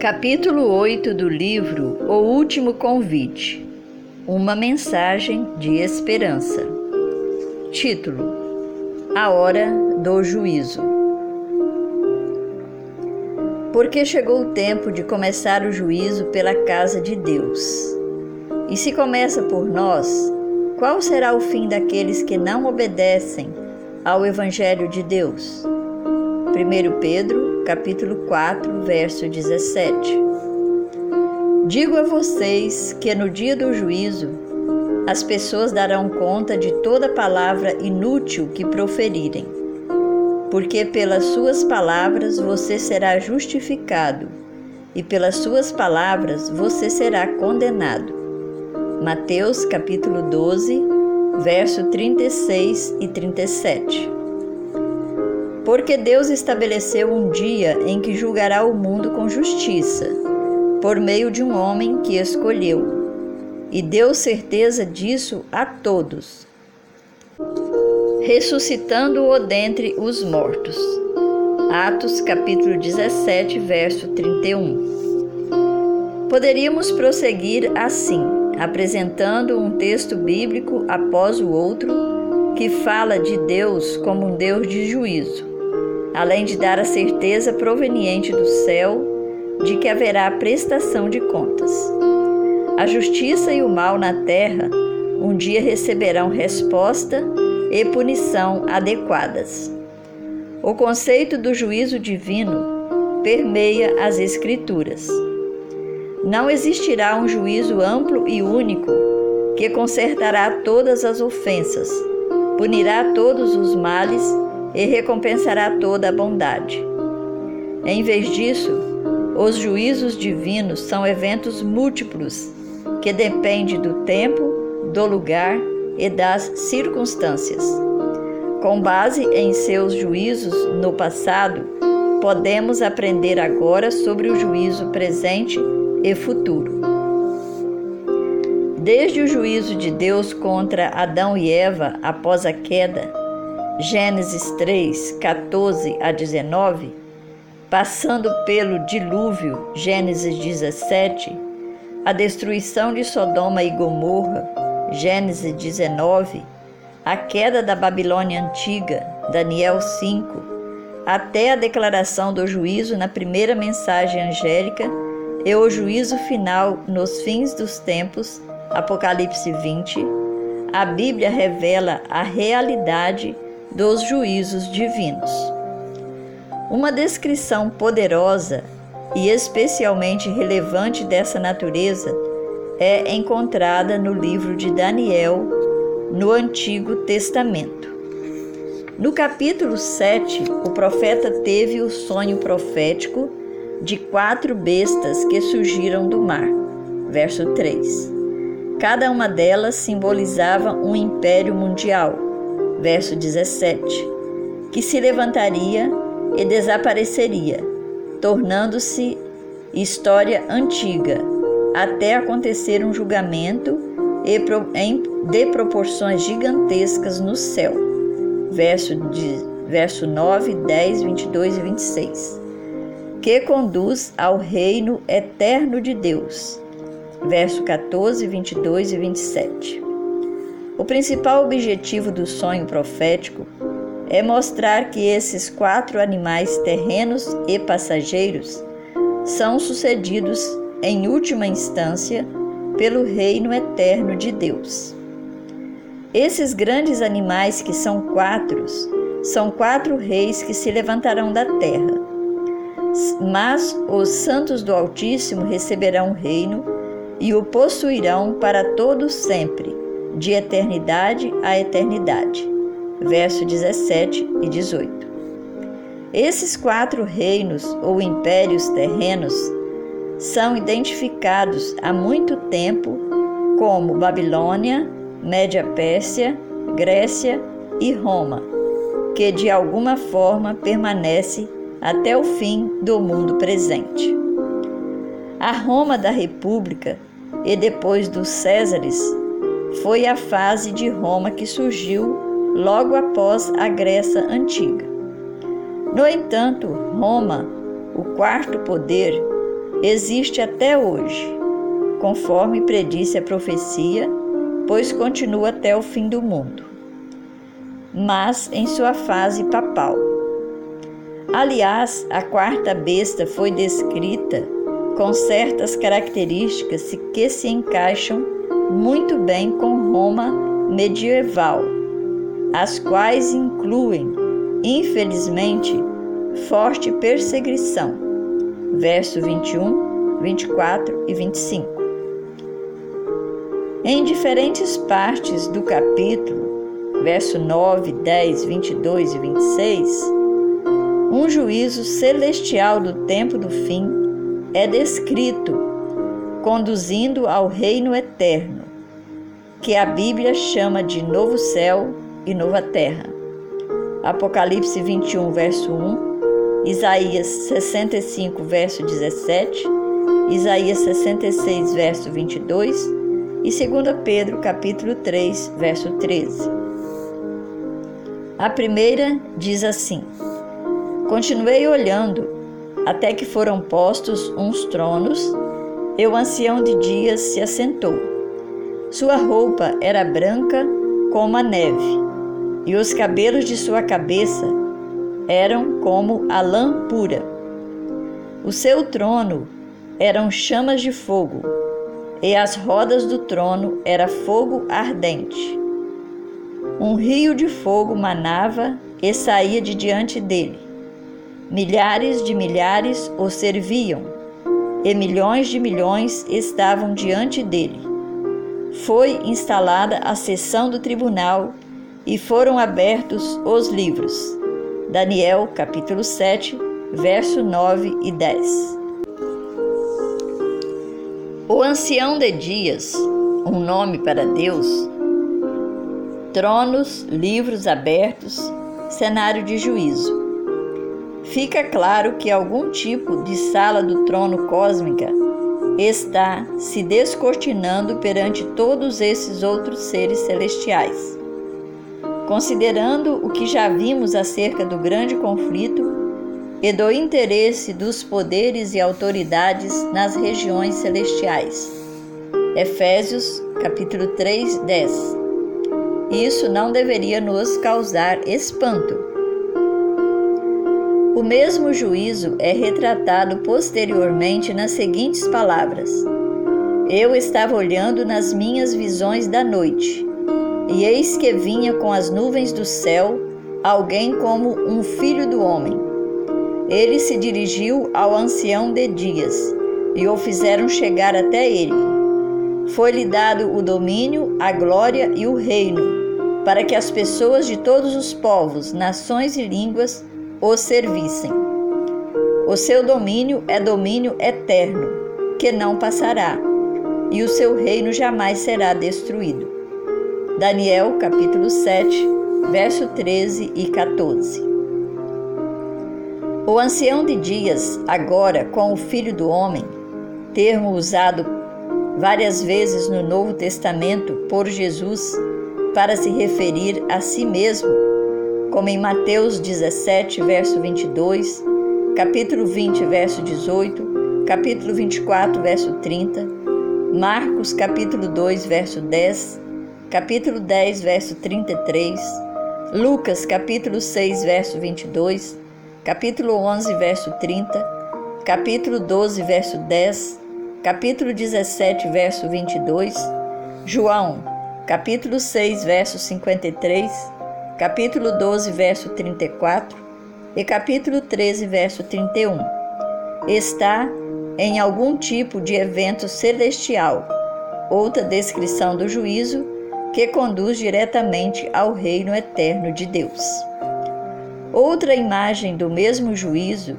Capítulo 8 do livro O Último Convite Uma mensagem de esperança. Título: A Hora do Juízo. Porque chegou o tempo de começar o juízo pela casa de Deus. E se começa por nós, qual será o fim daqueles que não obedecem ao Evangelho de Deus? 1 Pedro, capítulo 4, verso 17. Digo a vocês que no dia do juízo as pessoas darão conta de toda palavra inútil que proferirem, porque pelas suas palavras você será justificado e pelas suas palavras você será condenado. Mateus capítulo 12, verso 36 e 37. Porque Deus estabeleceu um dia em que julgará o mundo com justiça, por meio de um homem que escolheu, e deu certeza disso a todos, ressuscitando-o dentre os mortos. Atos capítulo 17, verso 31. Poderíamos prosseguir assim, apresentando um texto bíblico após o outro que fala de Deus como um Deus de juízo além de dar a certeza proveniente do céu de que haverá prestação de contas. A justiça e o mal na terra um dia receberão resposta e punição adequadas. O conceito do juízo divino permeia as Escrituras. Não existirá um juízo amplo e único que consertará todas as ofensas, punirá todos os males e recompensará toda a bondade. Em vez disso, os juízos divinos são eventos múltiplos que dependem do tempo, do lugar e das circunstâncias. Com base em seus juízos no passado, podemos aprender agora sobre o juízo presente e futuro. Desde o juízo de Deus contra Adão e Eva após a queda, Gênesis 3, 14 a 19, passando pelo dilúvio, Gênesis 17, a destruição de Sodoma e Gomorra, Gênesis 19, a queda da Babilônia antiga, Daniel 5, até a declaração do juízo na primeira mensagem angélica e o juízo final nos fins dos tempos, Apocalipse 20, a Bíblia revela a realidade dos juízos divinos. Uma descrição poderosa e especialmente relevante dessa natureza é encontrada no livro de Daniel, no Antigo Testamento. No capítulo 7, o profeta teve o sonho profético de quatro bestas que surgiram do mar. Verso 3. Cada uma delas simbolizava um império mundial verso 17, que se levantaria e desapareceria, tornando-se história antiga, até acontecer um julgamento de proporções gigantescas no céu. Verso, de, verso 9, 10, 22 e 26. Que conduz ao reino eterno de Deus. Verso 14, 22 e 27. O principal objetivo do sonho profético é mostrar que esses quatro animais terrenos e passageiros são sucedidos, em última instância, pelo reino eterno de Deus. Esses grandes animais, que são quatro, são quatro reis que se levantarão da terra. Mas os santos do Altíssimo receberão o reino e o possuirão para todo sempre de eternidade a eternidade. Verso 17 e 18. Esses quatro reinos ou impérios terrenos são identificados há muito tempo como Babilônia, Média Pérsia, Grécia e Roma, que de alguma forma permanece até o fim do mundo presente. A Roma da República e depois dos Césares foi a fase de Roma que surgiu logo após a Grécia Antiga. No entanto, Roma, o quarto poder, existe até hoje, conforme predisse a profecia, pois continua até o fim do mundo, mas em sua fase papal. Aliás, a quarta besta foi descrita com certas características que se encaixam muito bem com Roma medieval, as quais incluem, infelizmente, forte perseguição. Verso 21, 24 e 25. Em diferentes partes do capítulo, verso 9, 10, 22 e 26, um juízo celestial do tempo do fim é descrito conduzindo ao reino eterno, que a Bíblia chama de novo céu e nova terra. Apocalipse 21, verso 1, Isaías 65, verso 17, Isaías 66, verso 22 e 2 Pedro, capítulo 3, verso 13. A primeira diz assim: Continuei olhando até que foram postos uns tronos, e o ancião de dias se assentou. Sua roupa era branca como a neve, e os cabelos de sua cabeça eram como a lã pura. O seu trono eram chamas de fogo, e as rodas do trono era fogo ardente. Um rio de fogo manava e saía de diante dele Milhares de milhares o serviam, e milhões de milhões estavam diante dele. Foi instalada a sessão do tribunal e foram abertos os livros. Daniel, capítulo 7, verso 9 e 10. O ancião de dias, um nome para Deus, tronos, livros abertos, cenário de juízo. Fica claro que algum tipo de sala do trono cósmica está se descortinando perante todos esses outros seres celestiais. Considerando o que já vimos acerca do grande conflito e do interesse dos poderes e autoridades nas regiões celestiais. Efésios capítulo 3, 10. Isso não deveria nos causar espanto o mesmo juízo é retratado posteriormente nas seguintes palavras: Eu estava olhando nas minhas visões da noite, e eis que vinha com as nuvens do céu alguém como um filho do homem. Ele se dirigiu ao ancião de dias, e o fizeram chegar até ele. Foi-lhe dado o domínio, a glória e o reino, para que as pessoas de todos os povos, nações e línguas o servissem. O seu domínio é domínio eterno, que não passará, e o seu reino jamais será destruído. Daniel capítulo 7, verso 13 e 14. O ancião de dias, agora com o filho do homem, termo usado várias vezes no Novo Testamento por Jesus para se referir a si mesmo como em Mateus 17, verso 22, capítulo 20, verso 18, capítulo 24, verso 30, Marcos, capítulo 2, verso 10, capítulo 10, verso 33, Lucas, capítulo 6, verso 22, capítulo 11, verso 30, capítulo 12, verso 10, capítulo 17, verso 22, João, capítulo 6, verso 53, capítulo 12, verso 34 e capítulo 13, verso 31. Está em algum tipo de evento celestial, outra descrição do juízo que conduz diretamente ao reino eterno de Deus. Outra imagem do mesmo juízo,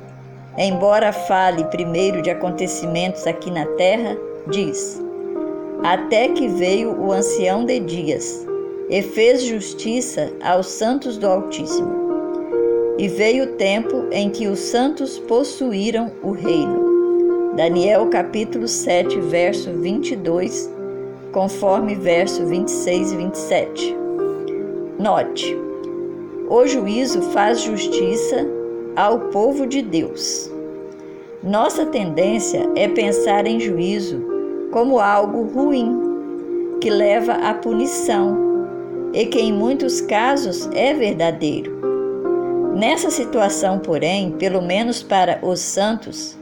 embora fale primeiro de acontecimentos aqui na terra, diz: Até que veio o ancião de dias, e fez justiça aos santos do Altíssimo. E veio o tempo em que os santos possuíram o reino. Daniel capítulo 7, verso 22, conforme verso 26 e 27. Note: o juízo faz justiça ao povo de Deus. Nossa tendência é pensar em juízo como algo ruim, que leva à punição, e que em muitos casos é verdadeiro. Nessa situação, porém, pelo menos para os santos,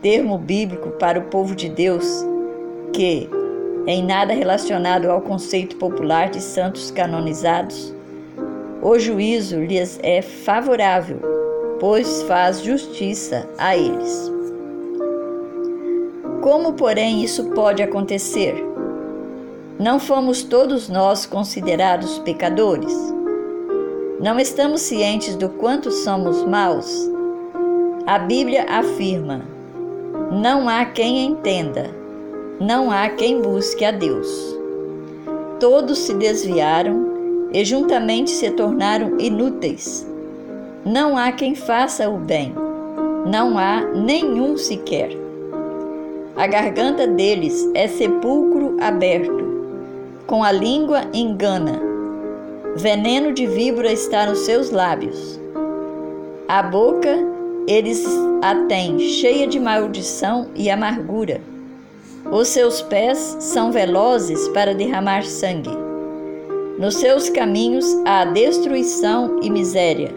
termo bíblico para o povo de Deus, que em nada relacionado ao conceito popular de santos canonizados, o juízo lhes é favorável, pois faz justiça a eles. Como, porém, isso pode acontecer? Não fomos todos nós considerados pecadores? Não estamos cientes do quanto somos maus? A Bíblia afirma: não há quem entenda, não há quem busque a Deus. Todos se desviaram e juntamente se tornaram inúteis. Não há quem faça o bem, não há nenhum sequer. A garganta deles é sepulcro aberto, com a língua engana. Veneno de víbora está nos seus lábios. A boca eles a têm cheia de maldição e amargura. Os seus pés são velozes para derramar sangue. Nos seus caminhos há destruição e miséria.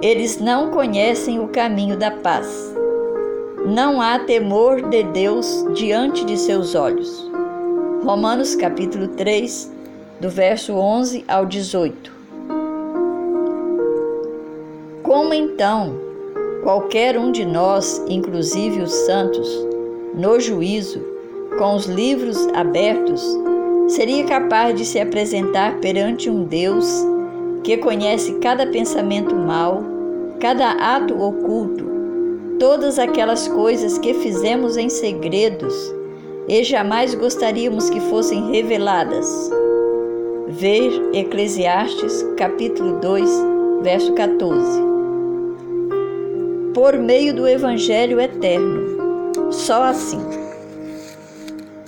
Eles não conhecem o caminho da paz. Não há temor de Deus diante de seus olhos. Romanos capítulo 3, do verso 11 ao 18. Como então qualquer um de nós, inclusive os santos, no juízo, com os livros abertos, seria capaz de se apresentar perante um Deus que conhece cada pensamento mau, cada ato oculto, todas aquelas coisas que fizemos em segredos e jamais gostaríamos que fossem reveladas. Ver Eclesiastes capítulo 2, verso 14. Por meio do evangelho eterno. Só assim.